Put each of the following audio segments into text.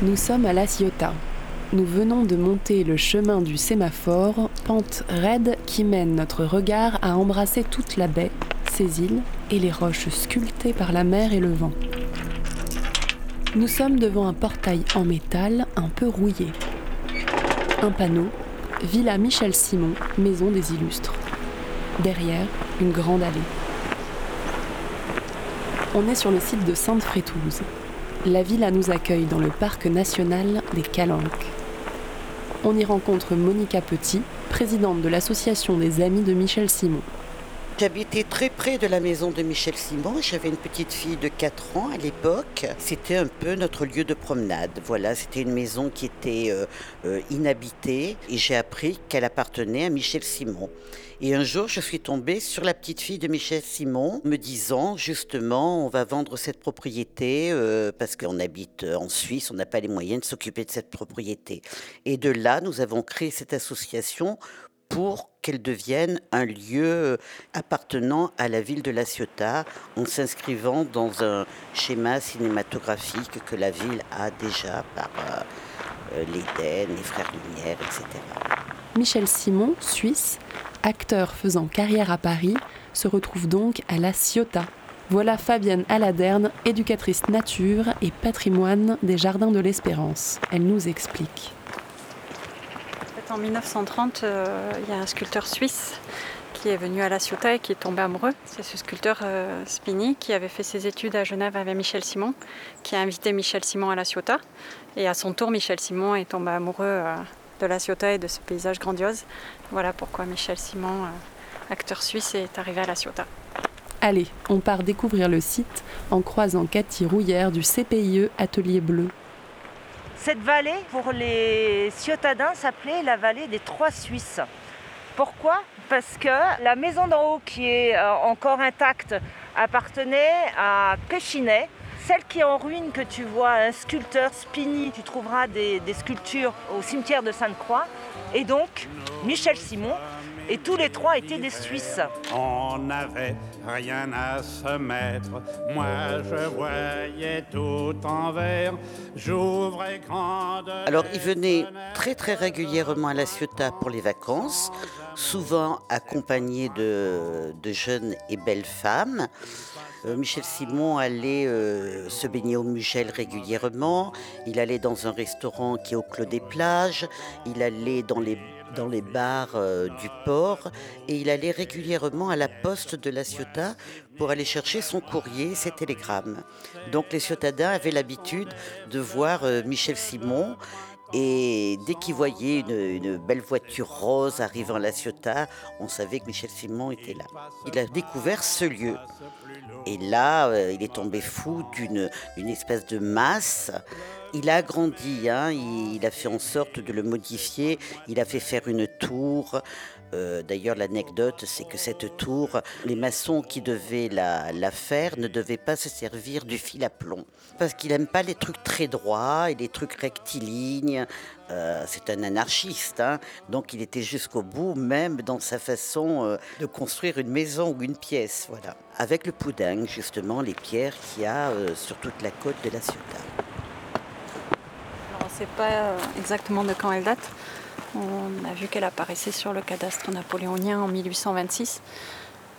Nous sommes à La Ciotat. Nous venons de monter le chemin du sémaphore, pente raide qui mène notre regard à embrasser toute la baie, ses îles et les roches sculptées par la mer et le vent. Nous sommes devant un portail en métal un peu rouillé. Un panneau Villa Michel Simon, maison des illustres. Derrière, une grande allée. On est sur le site de Sainte-Frétouze. La villa nous accueille dans le parc national des Calanques. On y rencontre Monica Petit, présidente de l'association des amis de Michel Simon. J'habitais très près de la maison de Michel Simon. J'avais une petite fille de 4 ans à l'époque. C'était un peu notre lieu de promenade. Voilà, c'était une maison qui était euh, euh, inhabitée et j'ai appris qu'elle appartenait à Michel Simon. Et un jour, je suis tombée sur la petite fille de Michel Simon, me disant justement, on va vendre cette propriété euh, parce qu'on habite en Suisse, on n'a pas les moyens de s'occuper de cette propriété. Et de là, nous avons créé cette association pour qu'elle devienne un lieu appartenant à la ville de La Ciotat en s'inscrivant dans un schéma cinématographique que la ville a déjà par euh, l'Éden, les Frères Lumière, etc. Michel Simon, suisse, acteur faisant carrière à Paris, se retrouve donc à La Ciotat. Voilà Fabienne Aladerne, éducatrice nature et patrimoine des Jardins de l'Espérance. Elle nous explique. En 1930, euh, il y a un sculpteur suisse qui est venu à La Ciotat et qui est tombé amoureux. C'est ce sculpteur euh, Spini qui avait fait ses études à Genève avec Michel Simon, qui a invité Michel Simon à La Ciotat. Et à son tour, Michel Simon est tombé amoureux euh, de La Ciotat et de ce paysage grandiose. Voilà pourquoi Michel Simon, acteur suisse, est arrivé à La Ciotat. Allez, on part découvrir le site en croisant Cathy Rouillère du CPIE Atelier Bleu. Cette vallée, pour les Ciotadins, s'appelait la vallée des Trois Suisses. Pourquoi? Parce que la maison d'en haut, qui est euh, encore intacte, appartenait à Péchinet. Celle qui est en ruine, que tu vois, un sculpteur Spini, tu trouveras des, des sculptures au cimetière de Sainte-Croix. Et donc, Michel Simon, et tous les trois étaient des Suisses. On n'avait rien à se mettre, moi je voyais tout en vert, j'ouvrais grande. Alors il venait très très régulièrement à La Ciotat pour les vacances, souvent accompagné de, de jeunes et belles femmes. Euh, Michel Simon allait euh, se baigner au Mugel régulièrement. Il allait dans un restaurant qui est au Clos des Plages. Il allait dans les dans les bars euh, du port et il allait régulièrement à la poste de la Ciotat pour aller chercher son courrier, ses télégrammes. Donc les Ciotadins avaient l'habitude de voir euh, Michel Simon et dès qu'il voyait une, belle voiture rose arrivant à la Ciotat, on savait que Michel Simon était là. Il a découvert ce lieu. Et là, euh, il est tombé fou d'une espèce de masse il a agrandi, hein, il, a fait en sorte de le modifier, il a fait faire une tour. Euh, d'ailleurs, l'anecdote, c'est que cette tour, les maçons qui devaient la, faire ne devaient pas se servir du fil à plomb. Parce qu'il n'aime pas les trucs très droits et les trucs rectilignes. Euh, c'est un anarchiste, hein. donc il était jusqu'au bout, même dans sa façon euh, de construire une maison ou une pièce. Voilà. Avec le pouding, justement, les pierres qu'il y a sur toute la côte de la Ciotat ne sait pas exactement de quand elle date. On a vu qu'elle apparaissait sur le cadastre napoléonien en 1826.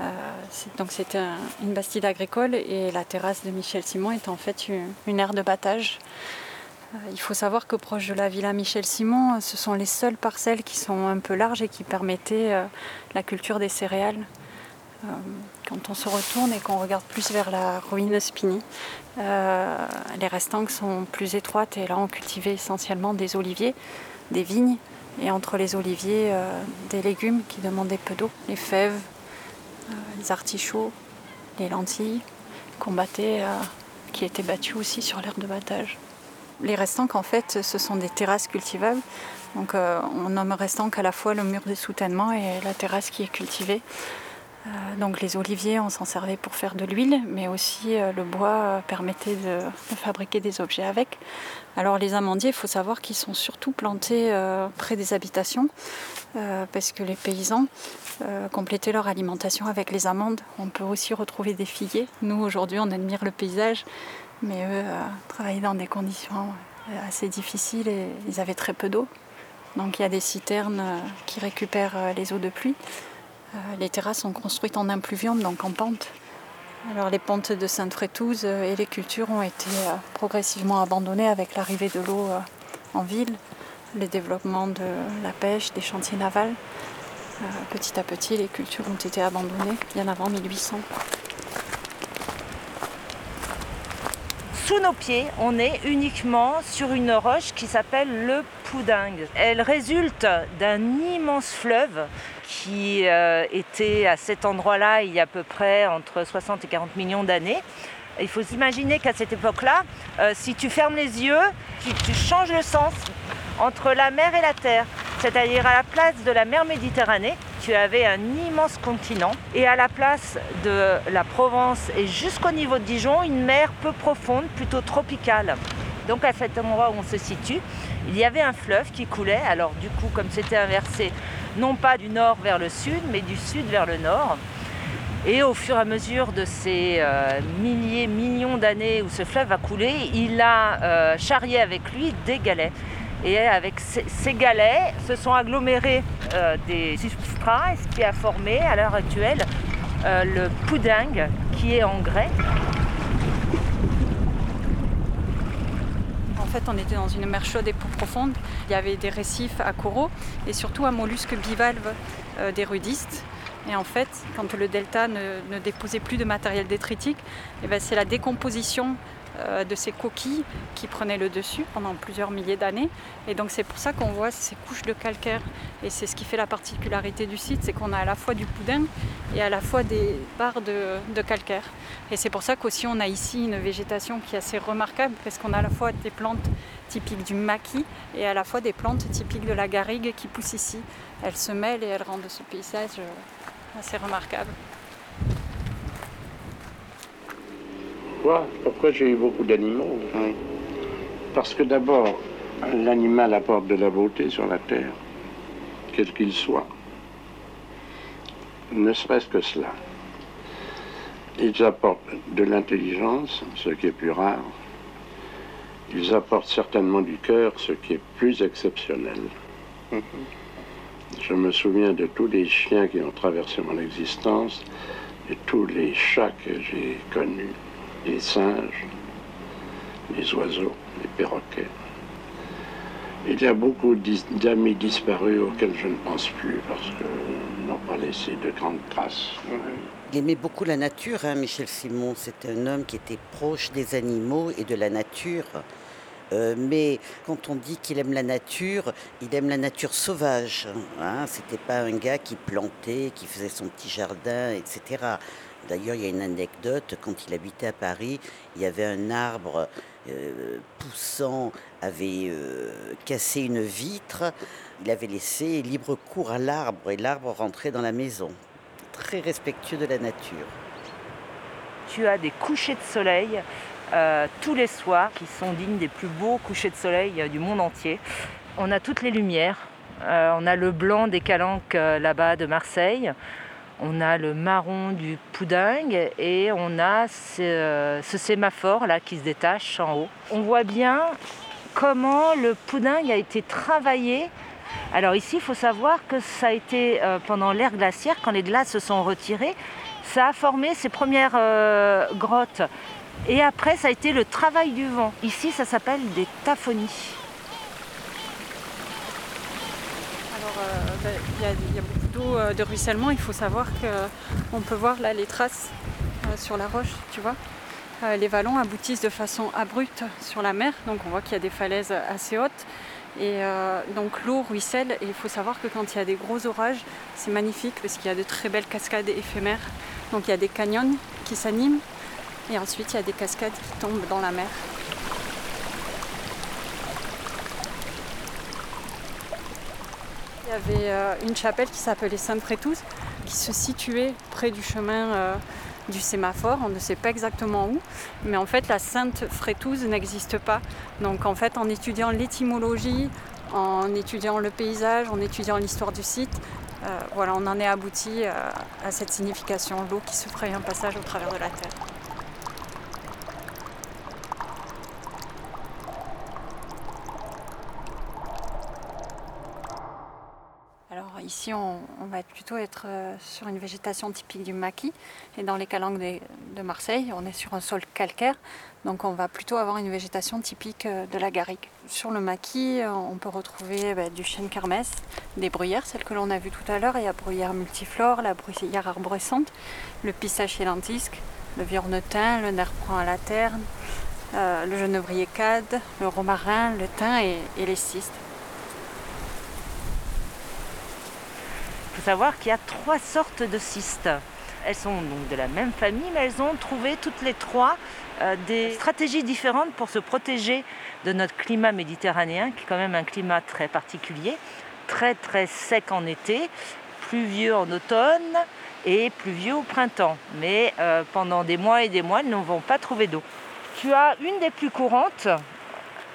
Euh, donc c'était une bastide agricole et la terrasse de Michel Simon est en fait une, aire de battage. Euh, il faut savoir que proche de la villa Michel Simon, ce sont les seules parcelles qui sont un peu larges et qui permettaient la culture des céréales. Euh, quand on se retourne et qu'on regarde plus vers la ruine Spini, euh, les restanques sont plus étroites et là on cultivait essentiellement des oliviers, des vignes et entre les oliviers euh, des légumes qui demandaient peu d'eau, les fèves, les artichauts, les lentilles, combattaient, qui étaient battus aussi sur l'aire de battage. Les restants, en fait, ce sont des terrasses cultivables. Donc on nomme restant qu'à la fois le mur de soutènement et la terrasse qui est cultivée. Euh, donc les oliviers, on s'en servait pour faire de l'huile, mais aussi euh, le bois euh, permettait de, fabriquer des objets avec. Alors les amandiers, il faut savoir qu'ils sont surtout plantés près des habitations, parce que les paysans complétaient leur alimentation avec les amandes. On peut aussi retrouver des figuiers. Nous, aujourd'hui, on admire le paysage, mais eux travaillaient dans des conditions assez difficiles et ils avaient très peu d'eau. Donc il y a des citernes qui récupèrent les eaux de pluie. Euh, les terrasses sont construites en impluvium, donc en pente. Alors les pentes de Sainte-Frétouze euh, et les cultures ont été euh, progressivement abandonnées avec l'arrivée de l'eau en ville, le développement de la pêche, des chantiers navals. Petit à petit, les cultures ont été abandonnées bien avant 1800. Sous nos pieds, on est uniquement sur une roche qui s'appelle le Elle résulte d'un immense fleuve qui euh, était à cet endroit-là il y a à peu près entre 60 et 40 millions d'années. Il faut s'imaginer qu'à cette époque-là, euh, si tu fermes les yeux, tu, changes le sens entre la mer et la terre. C'est-à-dire à la place de la mer Méditerranée, tu avais un immense continent et à la place de la Provence et jusqu'au niveau de Dijon, une mer peu profonde, plutôt tropicale. Donc à cet endroit où on se situe, il y avait un fleuve qui coulait. Alors du coup, comme c'était inversé, non pas du nord vers le sud, mais du sud vers le nord. Et au fur et à mesure de ces euh, milliers, millions d'années où ce fleuve a coulé, il a euh, charrié avec lui des galets. Et avec ces, galets se sont agglomérés euh, des substrats, ce qui a formé à l'heure actuelle le pudding, qui est en grès. En fait, on était dans une mer chaude et peu profonde. Il y avait des récifs à coraux et surtout un mollusque bivalve euh, des rudistes. Et en fait, quand le delta ne, déposait plus de matériel détritique, eh ben, c'est la décomposition de ces coquilles qui prenaient le dessus pendant plusieurs milliers d'années. Et donc c'est pour ça qu'on voit ces couches de calcaire. Et c'est ce qui fait la particularité du site, c'est qu'on a à la fois du poudin et à la fois des barres de, calcaire. Et c'est pour ça qu'aussi on a ici une végétation qui est assez remarquable, parce qu'on a à la fois des plantes typiques du maquis et à la fois des plantes typiques de la garrigue qui poussent ici. Elles se mêlent et elles rendent ce paysage euh, assez remarquable. Pourquoi? J'ai eu beaucoup d'animaux? Parce que d'abord, l'animal apporte de la beauté sur la terre, quel qu'il soit. Ne serait-ce que cela. Ils apportent de l'intelligence, ce qui est plus rare. Ils apportent certainement du cœur, ce qui est plus exceptionnel. Mhm. Je me souviens de tous les chiens qui ont traversé mon existence et tous les chats que j'ai connus les singes, les oiseaux, les perroquets. Il y a beaucoup d'amis disparus auxquels je ne pense plus parce qu'ils n'ont pas laissé de grandes traces. Il aimait beaucoup la nature, hein, Michel Simon. C'était un homme qui était proche des animaux et de la nature. Euh, mais quand on dit qu'il aime la nature, il aime la nature sauvage. Hein. C'était pas un gars qui plantait, qui faisait son petit jardin, etc. D'ailleurs, il y a une anecdote, quand il habitait à Paris, il y avait un arbre euh, poussant, avait euh, cassé une vitre, il avait laissé libre cours à l'arbre et l'arbre rentrait dans la maison. Très respectueux de la nature. Tu as des couchers de soleil euh, tous les soirs qui sont dignes des plus beaux couchers de soleil du monde entier. On a toutes les lumières. on a le blanc des calanques là-bas de Marseille on a le marron du poudingue et on a ce, sémaphore là qui se détache en haut. On voit bien comment le poudingue a été travaillé. Alors ici, il faut savoir que ça a été euh, pendant l'ère glaciaire, quand les glaces se sont retirées, ça a formé ses premières euh, grottes. Et après, ça a été le travail du vent. Ici, ça s'appelle des taphonies. Euh, de ruissellement, il faut savoir qu'on peut voir là les traces euh, sur la roche, tu vois. Euh, les vallons aboutissent de façon abrupte sur la mer, donc on voit qu'il y a des falaises assez hautes. Et donc l'eau ruisselle et il faut savoir que quand il y a des gros orages, c'est magnifique parce qu'il y a de très belles cascades éphémères. Donc il y a des canyons qui s'animent Et ensuite, il y a des cascades qui tombent dans la mer. Il y avait euh, une chapelle qui s'appelait Sainte-Frétouse, qui se situait près du chemin euh, du sémaphore. On ne sait pas exactement où, mais en fait, la Sainte Frétouse n'existe pas. Donc, en fait, en étudiant l'étymologie, en étudiant le paysage, en étudiant l'histoire du site, euh, voilà, on en est abouti à cette signification, l'eau qui se un passage au travers de la terre. On, va plutôt être euh, sur une végétation typique du maquis. Et dans les calanques de, Marseille, on est sur un sol calcaire. Donc on va plutôt avoir une végétation typique euh, de la garrigue. Sur le maquis, euh, on peut retrouver bah, du chêne kermès, des bruyères, celles que l'on a vues tout à l'heure. Il y a bruyère multiflore, la bruyère arborescente, le pissacier lentisque, le viornetin, le nerf à la terne, le genevrier cade, le romarin, le thym et les cystes. Faut savoir qu'il y a trois sortes de cystes. Elles sont donc de la même famille, mais elles ont trouvé toutes les trois euh, des stratégies différentes pour se protéger de notre climat méditerranéen, qui est quand même un climat très particulier, très très sec en été, pluvieux en automne et pluvieux au printemps. Mais euh, pendant des mois et des mois, elles ne vont pas trouver d'eau. Tu as une des plus courantes,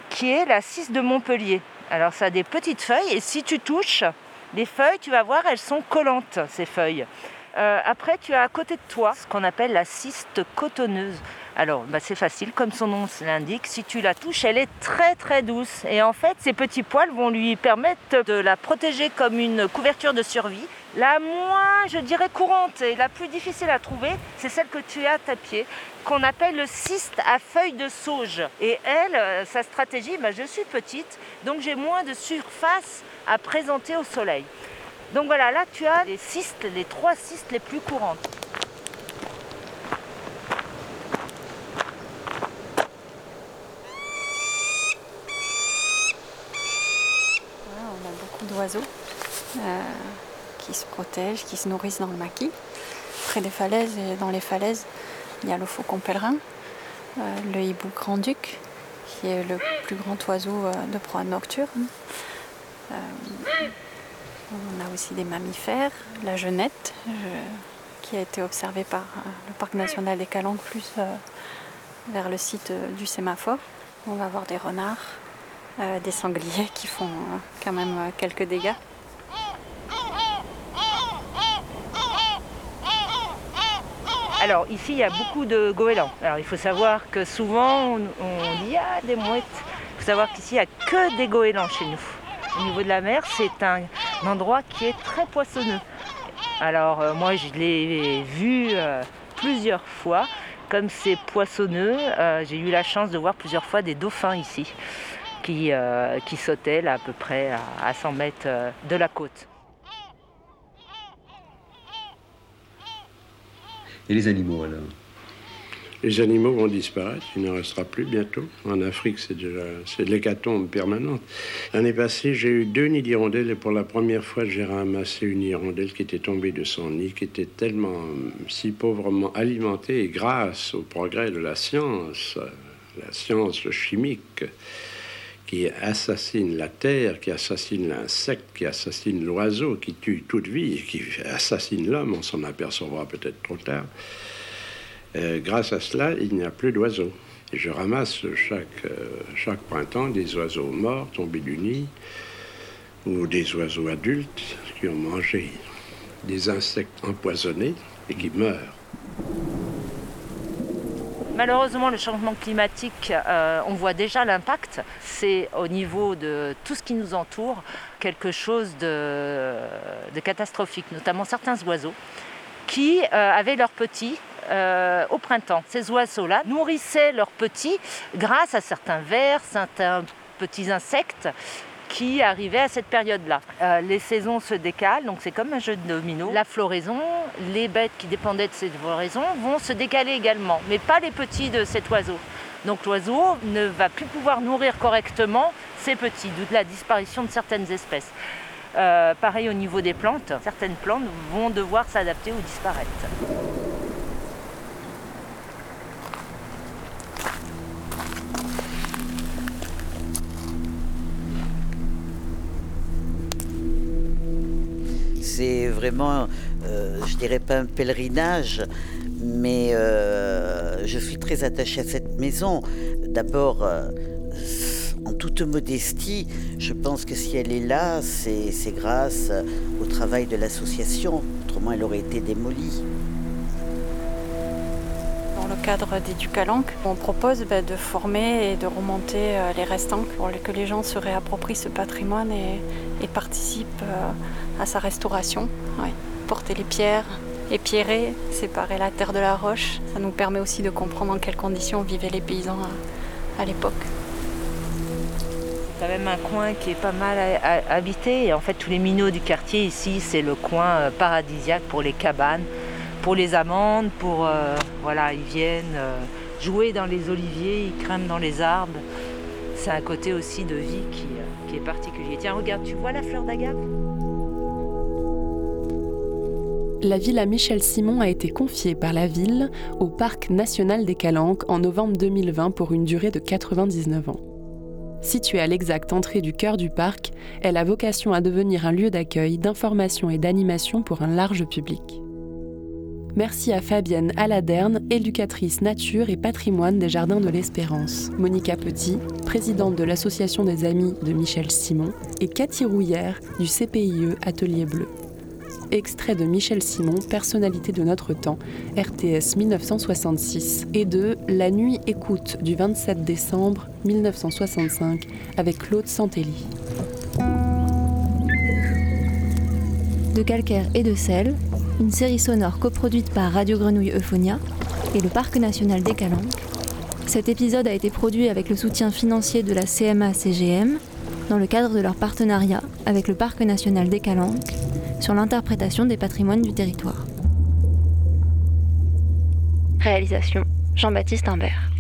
qui est la cyste de Montpellier. Alors ça a des petites feuilles et si tu touches, les feuilles, tu vas voir, elles sont collantes, ces feuilles. Euh, après, tu as à côté de toi ce qu'on appelle la cyste cotonneuse. Alors, bah, c'est facile, comme son nom l'indique. Si tu la touches, elle est très très douce. Et en fait, ces petits poils vont lui permettre de la protéger comme une couverture de survie. La moins, je dirais, courante et la plus difficile à trouver, c'est celle que tu as à ta pied, qu'on appelle le cyste à feuilles de sauge. Et elle, euh, sa stratégie, bah, je suis petite, donc j'ai moins de surface à présenter au soleil. Donc voilà, là tu as les cystes, les trois cystes les plus courantes. on a beaucoup d'oiseaux euh, qui se protègent, qui se nourrissent dans le maquis. Près des falaises et dans les falaises, il y a le faucon pèlerin, euh, le hibou grand-duc, qui est le plus grand oiseau euh, de proie nocturne. Euh, on a aussi des mammifères, la genette, qui a été observée par le parc national des Calanques, plus vers le site du sémaphore. On va avoir des renards, des sangliers qui font quand même quelques dégâts. Alors ici il y a beaucoup de goélands. Alors il faut savoir que souvent on, on dit ah des mouettes. Il faut savoir qu'ici il n'y a que des goélands chez nous au niveau de la mer, c'est un, endroit qui est très poissonneux. Alors euh, moi je l'ai vu euh, plusieurs fois. Comme c'est poissonneux, euh, j'ai eu la chance de voir plusieurs fois des dauphins ici qui, qui sautaient là, à peu près à 100 mètres de la côte. Et les animaux alors les animaux vont disparaître, il n'en restera plus bientôt. En Afrique, c'est déjà c'est de l'hécatombe permanente. L'année passée, j'ai eu deux nids d'hirondelles et pour la première fois, j'ai ramassé une hirondelle qui était tombée de son nid, qui était tellement si pauvrement alimentée grâce au progrès de la science, la science chimique qui assassine la terre, qui assassine l'insecte, qui assassine l'oiseau, qui tue toute vie, qui assassine l'homme, on s'en apercevra peut-être trop tard. Euh, grâce à cela, il n'y a plus d'oiseaux. Je ramasse euh, chaque printemps des oiseaux morts tombés du nid ou des oiseaux adultes qui ont mangé des insectes empoisonnés et qui meurent. Malheureusement, le changement climatique, euh, on voit déjà l'impact. C'est au niveau de tout ce qui nous entoure quelque chose de, catastrophique, notamment certains oiseaux qui avaient leurs petits euh, au printemps. Ces oiseaux-là nourrissaient leurs petits grâce à certains vers, certains petits insectes qui arrivaient à cette période-là. Euh, les saisons se décalent, donc c'est comme un jeu de domino. La floraison, les bêtes qui dépendaient de cette floraison vont se décaler également, mais pas les petits de cet oiseau. Donc l'oiseau ne va plus pouvoir nourrir correctement ses petits, d'où la disparition de certaines espèces. Euh, pareil au niveau des plantes, certaines plantes vont devoir s'adapter ou disparaître. Vraiment, euh, je dirais pas un pèlerinage, mais euh, je suis très attachée à cette maison. D'abord, euh, en toute modestie, je pense que si elle est là, c'est grâce au travail de l'association. Autrement, elle aurait été démolie cadre d'Éducalanque, on propose bah, de former et de remonter les restants pour que les gens se réapproprient ce patrimoine et, participent euh, à sa restauration. Porter les pierres, épierrer, séparer la terre de la roche, ça nous permet aussi de comprendre en quelles conditions vivaient les paysans à, l'époque. C'est quand même un coin qui est pas mal habité. Et en fait, tous les minots du quartier ici, c'est le coin euh, paradisiaque pour les cabanes pour les amandes, pour euh, voilà, ils viennent jouer dans les oliviers, ils crament dans les arbres. C'est un côté aussi de vie qui est particulier. Tiens, regarde, tu vois la fleur d'agave? La villa Michel Simon a été confiée par la ville au Parc national des Calanques en novembre 2020 pour une durée de 99 ans. Située à l'exacte entrée du cœur du parc, elle a vocation à devenir un lieu d'accueil, d'information et d'animation pour un large public. Merci à Fabienne Aladerne, éducatrice nature et patrimoine des Jardins de l'Espérance, Monica Petit, présidente de l'Association des Amis de Michel Simon, et Cathy Rouillère du CPIE Atelier Bleu. Extrait de Michel Simon, personnalité de notre temps, RTS 1966, et de La nuit écoute du 27 décembre 1965 avec Claude Santelli. De calcaire et de sel, une série sonore coproduite par Radio Grenouille Euphonia et le Parc national des Calanques. Cet épisode a été produit avec le soutien financier de la CMA-CGM dans le cadre de leur partenariat avec le Parc national des Calanques sur l'interprétation des patrimoines du territoire. Réalisation Jean-Baptiste Imbert.